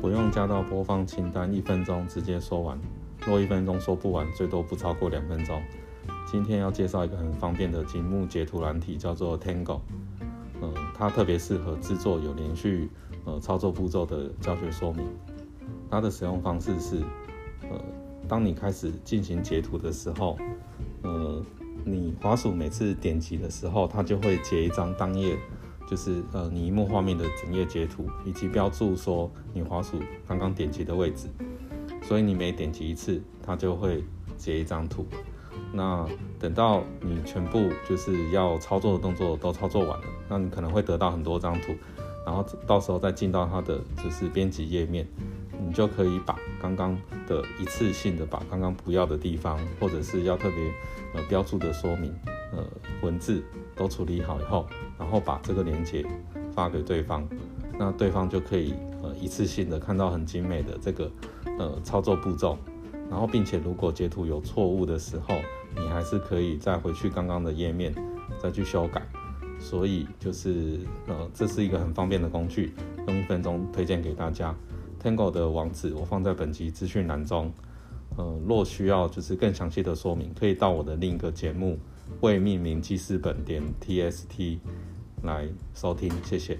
不用加到播放清单，一分钟直接说完。若一分钟说不完，最多不超过两分钟。今天要介绍一个很方便的节目截图软体，叫做 Tango。呃，它特别适合制作有连续呃操作步骤的教学说明。它的使用方式是，呃，当你开始进行截图的时候，呃，你滑鼠每次点击的时候，它就会截一张当页。就是呃，你荧幕画面的整页截图，以及标注说你滑鼠刚刚点击的位置，所以你每点击一次，它就会截一张图。那等到你全部就是要操作的动作都操作完了，那你可能会得到很多张图，然后到时候再进到它的就是编辑页面，你就可以把刚刚的一次性的把刚刚不要的地方，或者是要特别呃标注的说明。呃，文字都处理好以后，然后把这个链接发给对方，那对方就可以呃一次性的看到很精美的这个呃操作步骤，然后并且如果截图有错误的时候，你还是可以再回去刚刚的页面再去修改。所以就是呃这是一个很方便的工具，用一分钟推荐给大家。Tango 的网址我放在本集资讯栏中，呃若需要就是更详细的说明，可以到我的另一个节目。未命名记事本点 tst 来收听，谢谢。